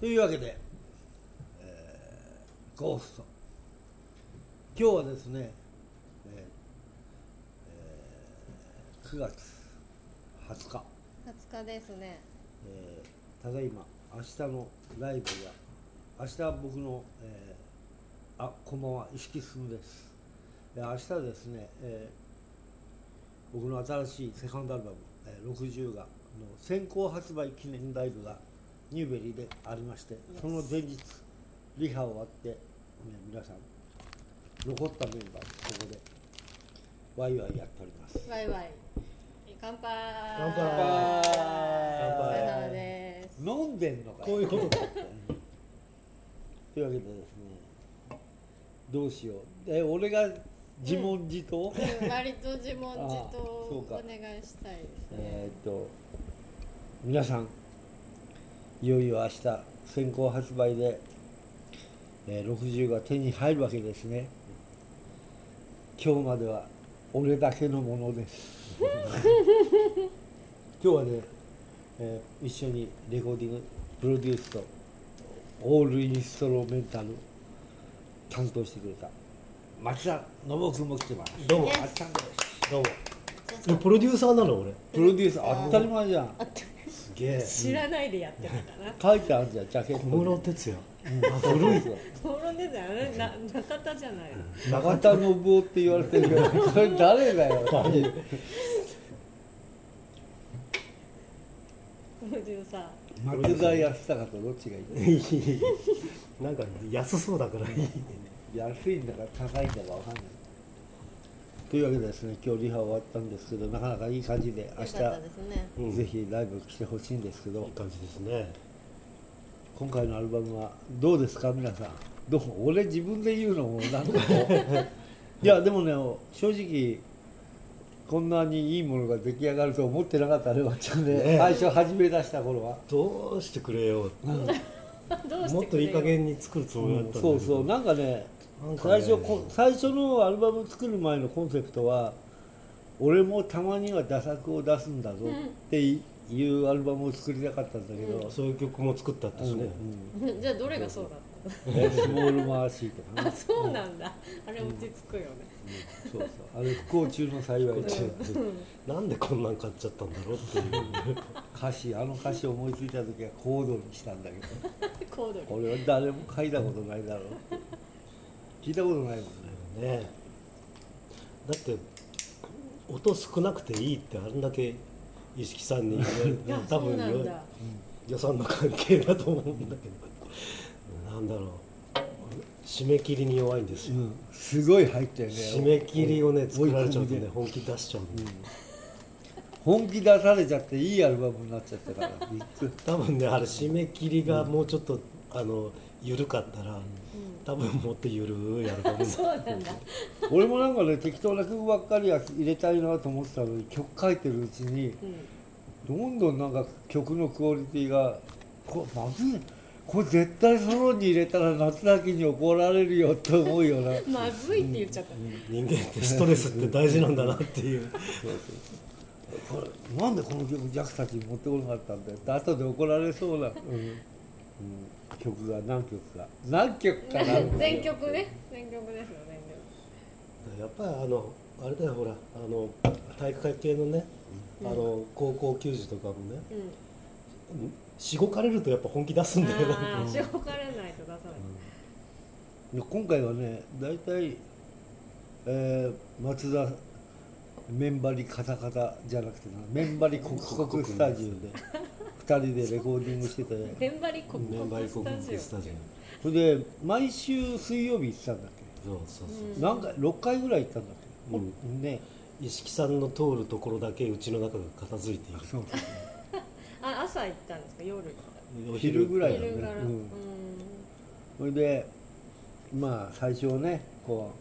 というわけで、えーゴースト。今日はですね、えーえー9月20日、20日ですね。えーただいま明日のライブが明日は僕の、えーあこんばんは石木進です。で明日ですね、えー僕の新しいセカンドアルバム「えー60が」の先行発売記念ライブがニューベリーでありましてその前日リハ終わって、ね、皆さん残ったメンバーとここでワイワイやっております。バイバイ。乾杯。乾杯。乾杯。です飲んでんのかこうい。うことかというわけでですねどうしよう。え俺が自問自答、うん。割と自問自あ答お願いしたいですね。えーっと皆さんいよいよ明日先行発売で、えー60が手に入るわけですね。今日までは俺だけのものです。今日はね、えー一緒にレコーディングプロデュースとオールインストロメンタル担当してくれた松田信君も来てます。どうも。松田です。どうも。えプロデューサーなの俺。プロデューサー当たり前じゃん。すげえ。知らないでやってるんだな。書いてあるじゃんジャケット小室に哲也あ古い。ぞ討論ですよあれな中田じゃない中田信夫って言われてるけど これ誰だよ。プロデューサー松田康隆とどっちがいい？なんか安そうだから。い い安いんだか高いんだかわかんないというわけでですね今日リハ終わったんですけどなかなかいい感じで明日ぜひライブ来てほしいんですけど。いい感じですね。今回のアルバムはどうですか？皆さん。どう？俺自分で言うのもなんかこう。いやでもね正直こんなにいいものが出来上がると思ってなかったねわっちゃんで、ね最初始め出した頃は、どうしてくれよ どうしてもっといい加減に作るつもりだったんだけど。そうそう。なんかね最初こ最初のアルバム作る前のコンセプトは俺もたまには打作を出すんだぞっていうアルバムを作りたかったんだけど、そういう曲も作ったってしね。うん じゃあどれがそうだっえスモールマーシーとかね。たあそうなんだ。あれ落ち着くよね。そうそう。あれ不幸中の幸い。でなんでこんなん買っちゃったんだろうっていう。歌詞あの歌詞思いついた時はコードにしたんだけど。コードに。俺は誰も書いたことないだろう聞いたことないもんね。ねだって音少なくていいってあれだけ石木さんに言われてあ多分よ予算の関係だと思うんだけど。なんだろう。締め切りに弱いんですよ、うん、すごい入ったよね。締め切りをね追い作られちゃうとね本気出しちゃうんで、本気出されちゃっていいアルバムになっちゃったから。びっくり多分ねあれ締め切りがもうちょっと、あの緩かったら、多分もっと緩いアルバムになそうなんだ。俺もなんかね適当な曲ばっかりは入れたいなと思ってたのに曲書いてるうちにうんどんどんなんか曲のクオリティがこれまずい。これ絶対ソロに入れたら夏だけに怒られるよって思うような。まずいって言っちゃった。人間ってストレスって大事なんだなっていう。これなんでこの曲ジャックたちに持ってこなかったんだよって後で怒られそうな、うん曲が何曲か。何曲かな。全曲ね。全曲ですよ全曲やっぱりあのあれだよほらあの体育会系のね、あの高校球児とかもねうん。しごかれるとやっぱ本気出すんだよ。なああしょかれないと出さない。で今回はね大体、えー松田メンバリカタカタじゃなくてなメンバリ国国スタジオで2人でレコーディングしててメンバリ国メンバリ国国スタジオそれで毎週水曜日行ってたんだっオそうそうそう、け何回？6回ぐらい行ったんだっけ、うん。ね。石木さんの通るところだけうちの中が片付いている。そうあ朝行ったんですか？夜行ったお昼ぐらいだね。昼から。ううん。んそれでまあ最初はねこ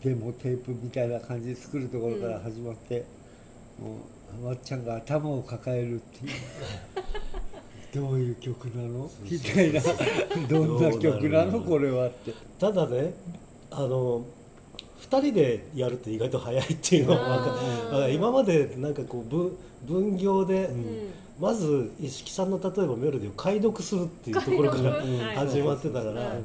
うデモテープみたいな感じで作るところから始まって、もうわっちゃんが頭を抱えるっていう。どういう曲なの？みたいな。どんな曲なの？これはって。ただねあの2人でやると意外と早いっていうのは今までなんかこう分分業で、うん。まず石木さんの例えばメロディーを解読するっていうところから始まってたから、うん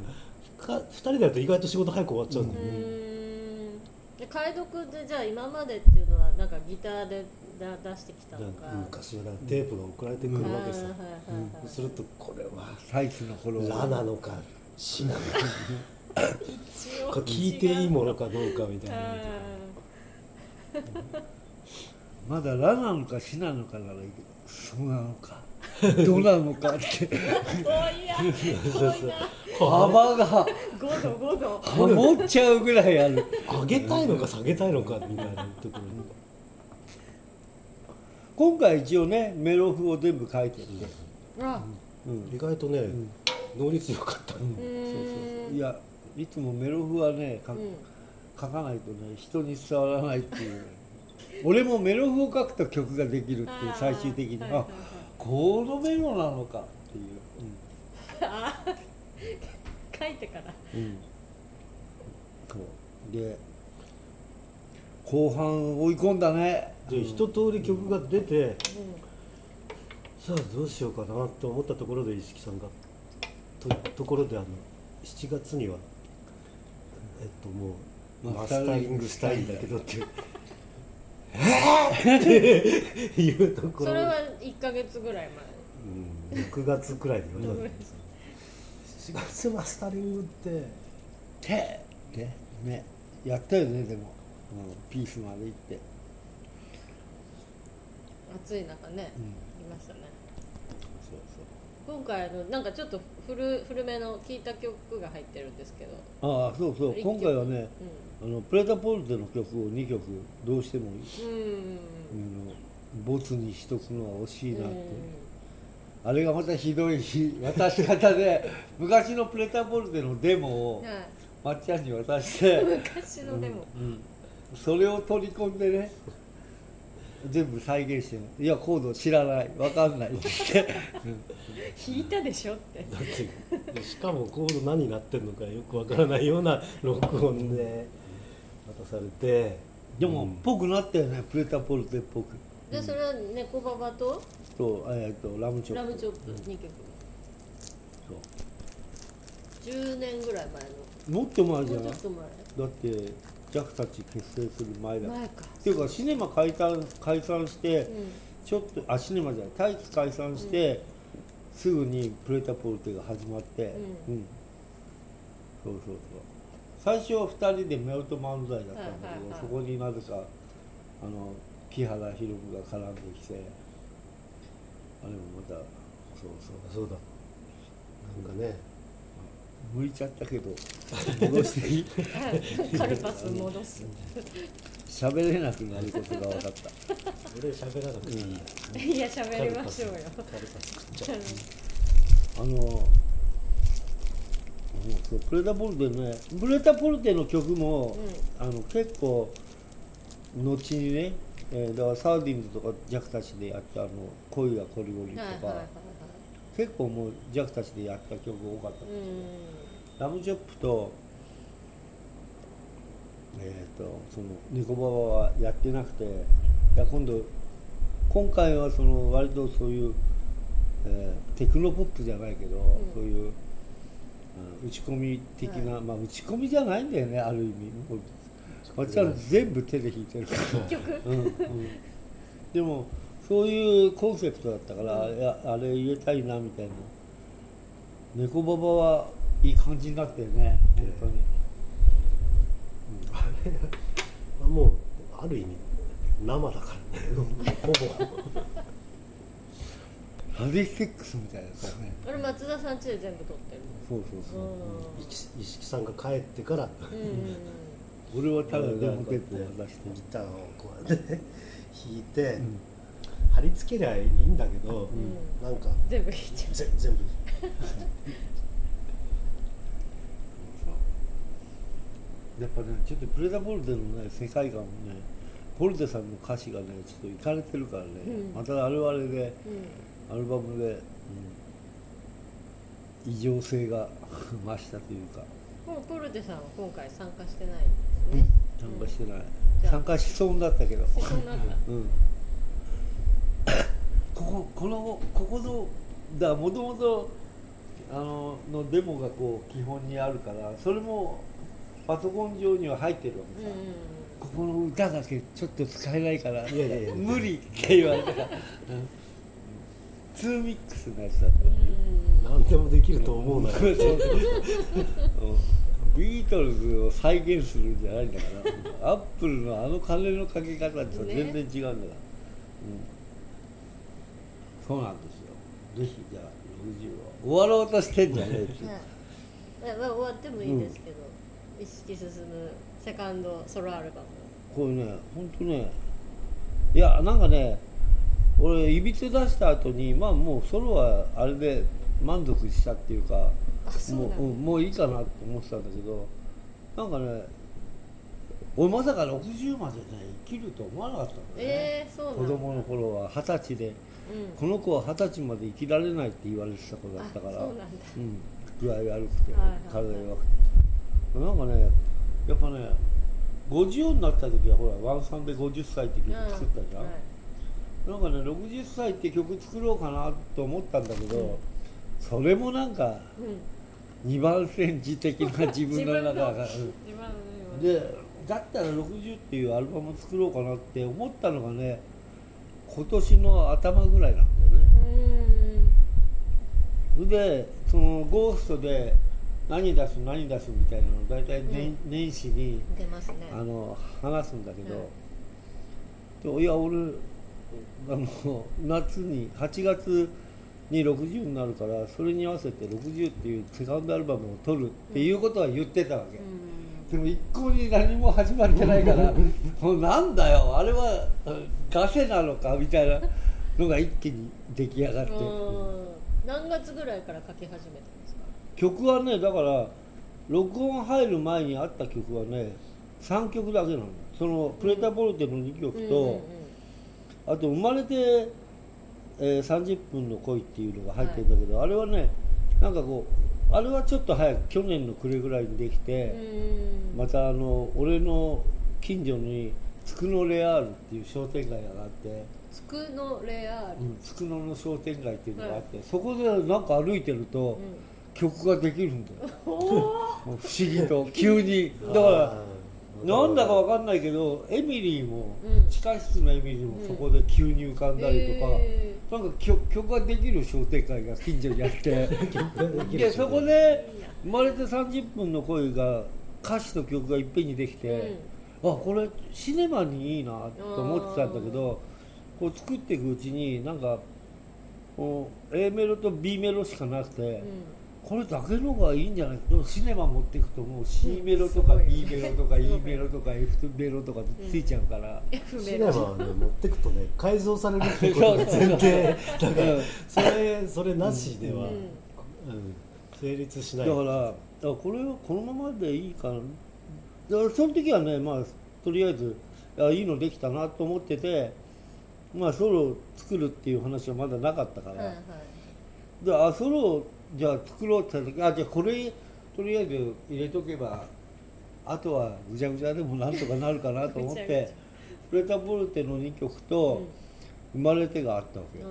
か2人でやると意外と仕事早く終わっちゃうんうだよね、ーん。で解読でじゃあ今までっていうのはなんかギターでだ出してきたのか。昔はテープが送られてくるわけさ、うするとこれは最初の頃ラなのかシなのかこれ聞いていいものかどうかみたいな。あまだラなのかシなのかならいいけどそうなのか。どうなのかって。幅が。5度5度。ハモっちゃうぐらいある。上げたいのか下げたいのかみたいなところに今回一応ねメロフを全部書いてるんで、あ。うん。意外とね、能率良かった、うー。んいやいつもメロフはね書うん。書かないとね人に伝わらないっていう。俺もメロフを書くと曲ができるっていう最終的に。あはいはいはい。このメロなのかっていう、あ 書いてから。うんうん、そう。で後半追い込んだね。で一通り曲が出てうさあどうしようかなと思ったところで石木さんが。とところであの7月にはえっともうママスタリングスタリングしたいんだけどっていう。えって。いうところ。んそれは1か月ぐらいうん、6月くらいに前言われた4月マスタリングっててでねやったよねでも、うん、ピースまで行って、暑い中ねうん、いましたね。そうそう。今回あのなんかちょっと古古めの聴いた曲が入ってるんですけど、ああそうそう。一曲。今回はねあのプレタポルテの曲を2曲どうしても、うん、うんあのボツにしとくのは惜しいなって、うん。あれがまたひどい渡し方で 昔のプレタポルテのデモをはい。まっちゃんに渡して、昔のでも、うんそれを取り込んでね全部再現していやコード知らない。わかんない。って弾いたでしょって。だってしかもコード何になってるのかよくわからないような録音で渡されて。でも、うん。ぽくなったよね。プレタポルテっぽくでそれは猫ババと？と,、えー、とラムチョップ。ラムチョップ2曲。そう。10年ぐらい前もっと前じのゃない？もうちょっと前。だってジャックたち結成する前だ。っ前か。ていうかシネマ解散解散してうん。ちょっとあシネマじゃない。タイツ解散して、すぐにプレタポルテが始まって。ううん、そうそうそう。最初は2人で夫婦漫才だったんだけど、はいはいはい。そこになぜかあの木原宏夢が絡んできてあれもまたそうそうそうだなんかね向いちゃったけど 戻していい。はい。カルパス戻す。喋れなくなることが分かった。俺喋らなくていいや、いや喋りましょうよ。カルパス食っちゃうあのうんそうプレタポルテねプレタポルテの曲も、あの結構後にね、えーだからサーディンズとかジャックたちでやったあの「恋がコリゴリ」とか、はいはいはいはい結構もうジャックたちでやった曲多かった、うん。ラムチョップとえっ、とそのニコババはやってなくていや今度今回はその割とそういう、えーテクノポップじゃないけど、ん。そういう、うん打ち込み的な、まあ打ち込みじゃないんだよねある意味。私は全部手で弾いてるから。結局うんうん、でもそういうコンセプトだったから、いやあれ入れたいなみたいな。猫ババはいい感じになってるね本当に、あれはもうある意味生だからね ほぼハディステックスみたいなやつだね。あれ松田さん家で全部撮ってるそうそうそう、う石石木さんが帰ってから。んうん俺はただデモテープを出してギターをこうやって弾いて、ん貼り付けりゃいいんだけど、ん。なんか全部弾いちゃう。ぜ全部。やっぱねちょっとプレダボルテのね世界観もねポルテさんの歌詞がねちょっといかれてるからね、うん。またあれはあれでうん。アルバムで、うん、異常性が 増したというか。もうポルテさんは今回参加してないですね。参加してない、参加しそうになったけど、しそうになった。うん、こここのここのだもともとあののデモがこう基本にあるからそれもパソコン上には入ってるわけさ、うんここの歌だけちょっと使えないから無理って言われた。から、うん、ツーミックスのやつだったうん何でもできると思うなよ。ビートルズを再現するんじゃないんだから。アップルのあの金のかけ方とは全然違うんだから、うん、そうなんですよ。ぜひじゃあ60を終わろうとしてんじゃねえってはい。えまあ終わってもいいですけど、意識進むセカンドソロアルバム。これね本当ねいやなんかね俺いびつ出した後にまあもうソロはあれで満足したっていうかもう,、なんもういいかなって思ってたんだけどなんかね俺まさか60までね生きると思わなかったんだね、えー、そうなんだ子供の頃は二十歳で。うんこの子は二十歳まで生きられないって言われてた子だあったからそうなん具合悪くて、体弱くて。なんかねやっぱね50になった時はほらワンサンで50歳って曲作ったじゃん、はいなんかね60歳って曲作ろうかなと思ったんだけど、うん。それもなんかうん。2番煎じ的な自分の中が、でだったら60っていうアルバム作ろうかなって思ったのがね今年の頭ぐらいなんだよね。うん。でそのゴーストで何出す何出すみたいなの大体年,、年始に出ますね。あの話すんだけうん。ど、でいや俺あの夏に8月に60になるからそれに合わせて60っていうセカンドアルバムを撮るっていうことは言ってたわけ、うんでも一向に何も始まってないからもうなんだよあれはガセなのかみたいなのが一気に出来上がって、うん。何月ぐらいから書き始めたんですか？曲はねだから録音入る前にあった曲はね3曲だけなの。そのプレタボルテの2曲と、あと「生まれて、えー30分の恋」っていうのが入ってるんだけど、あれはねなんかこうあれはちょっと早く去年の暮れぐらいにできて、うん。またあの俺の近所につくのレアールっていう商店街があって、つくのレアール、うん、つくのの商店街っていうのがあって、そこでなんか歩いてると、う曲ができるんだよ。不思議と急に。だからなんだかわかんないけどエミリーも、うん。地下室のエミリーもそこで急に浮かんだりとか、えなんか曲曲ができる商店街が近所にあって。でそこーで生まれて30分の恋が歌詞と曲がいっぺんにできて、あこれシネマにいいなと思ってたんだけどこう作っていくうちになんかこう A メロと B メロしかなくて、うんこれだけのがいいんじゃない？でもシネマ持っていくともう C メロとかうん B メロとか E メロとか F メロとかついちゃうから、シネマはね持ってくとね改造されるってことが前提。だからうん。それそれなしでは、うんうん成立しない。だからだからこれはこのままでいいかな。だからその時はねまあとりあえずあいいのできたなと思っててまあソロ作るっていう話はまだなかったから、はいはい。であソロじゃあ作ろうって言った時あじゃあこれとりあえず入れとけばあとはぐちゃぐちゃでもなんとかなるかなと思って「プレタボルテ」の2曲と「生まれて」があったわけよ。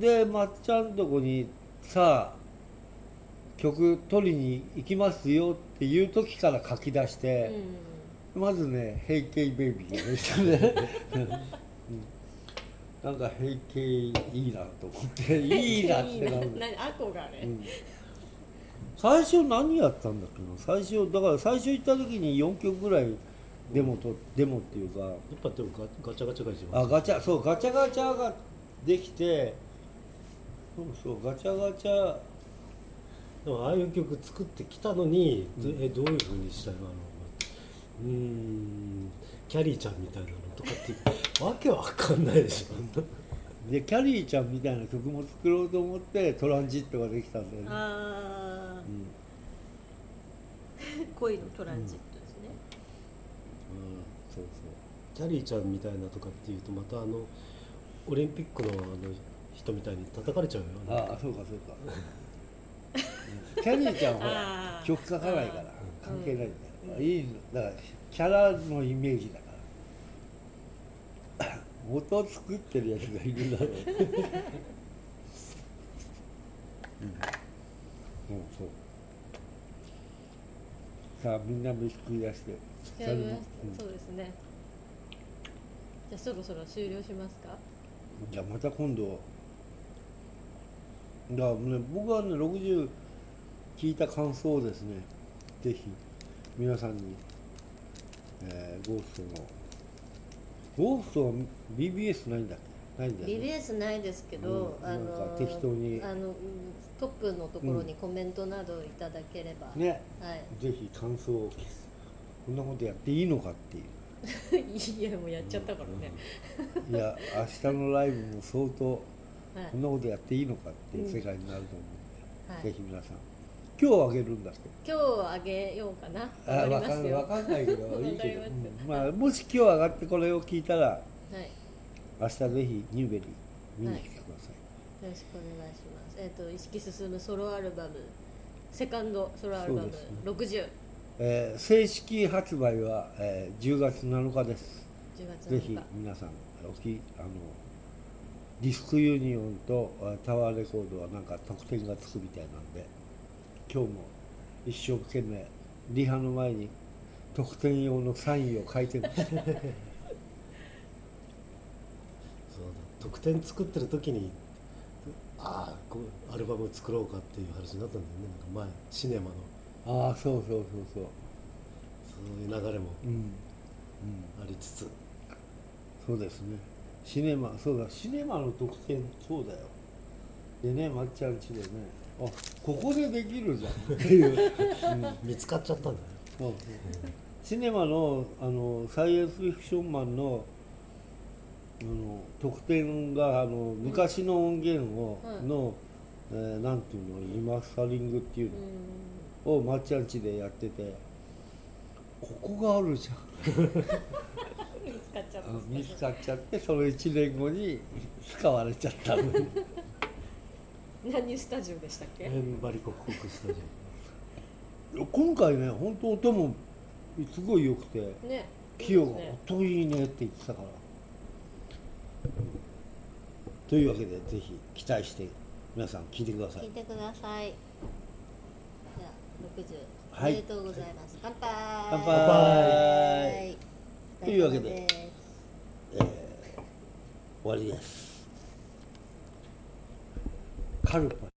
でまっちゃんとこにさあ曲取りに行きますよっていう時から書き出して、はいまずね「ヘイケイベイビー」でしたね、う んなんか「ヘイケイいいなと思って。う んいいなってなる何憧れ、うん。最初何やったんだっけな？最初だから最初行った時に4曲ぐらいデモとデモっていうかやっぱでもガガチャガチャが一番あガチャそうガチャガチャができてそうそうガチャガチャ。でもああいう曲作ってきたのに、うん。えどういうふうにしたいの？あのうーんキャリーちゃんみたいなのとかってわけわかんないでしょ。でキャリーちゃんみたいな曲も作ろうと思ってトランジットができたんだよね、ああうん。恋のトランジットですね、うん、そうキャリーちゃんみたいなとかっていうとまたあのオリンピックのあの人みたいに叩かれちゃうよそうああそうかそうか、うん。キャリーちゃんはほら曲書かないから関係ないんだよ、いいの。だからキャラのイメージだ音を作ってるやつがいるだろう、うん、そう。そうさあみんな飯食い出して。やりましうん。そうですね。じゃあそろそろ終了しますか？じゃあまた今度。だからね僕はね60聞いた感想をですねぜひ皆さんに、えーゴーストのゴーストは BBS ないんだっけ？ないんだよね。BBS ないですけど、あうん。なんかの適当に。あのうんトップのところにコメントなどいただければ、ね。はい。ぜひ感想をこんなことやっていいのかっていう。いやもうやっちゃったからね、いや明日のライブも相当 はい。こんなことやっていいのかっていう世界になると思うんで、はい。ぜひ皆さん今日あげるんだって。今日あげようかな。あわわかりますよ。かんわかんないけど いいけど、うん。まあ、もし今日上がってこれを聞いたらはい。明日ぜひニューベリー見に来てください、よろしくお願いします。えっ、と意識進むソロアルバム。セカンドソロアルバム。そうです60えー正式発売は、えー10月7日です。10月ぜ7ひ日皆さんおきあのディスクユニオンとあタワーレコードはなんか特典がつくみたいなんで今日も一生懸命リハの前に特典用のサインを書いてましたそう特典作ってる時にああアルバム作ろうかっていう話になったんだよねなんか前シネマのああそうそうそうそうそういう流れもうん、うん、ありつつそうですねシネマそうだシネマの特典そうだよ。でねまっちゃんちでねあここでできるじゃん。っていう、うん見つかっちゃったんだよ。そうそうシネマのあのサイエンスフィクションマンのあの特典があの昔の音源を、はいの、えーなんていうのリマスタリングっていううのをまっちゃんちでやっててここがあるじゃん。ん見つかっちゃった。あ見つかっちゃってその1年後に使われちゃったの 何スタジオでしたっけ、エンバリコ国スタジ今回ね本当音もすごい良くてね。キヨがいいですね音いいねって言ってたから、というわけでぜひ期待して皆さん聞いてください。聞いてください。じゃあ60、はい。おめでとうございます。乾杯。乾杯。はい。というわけでえー終わりですカルパ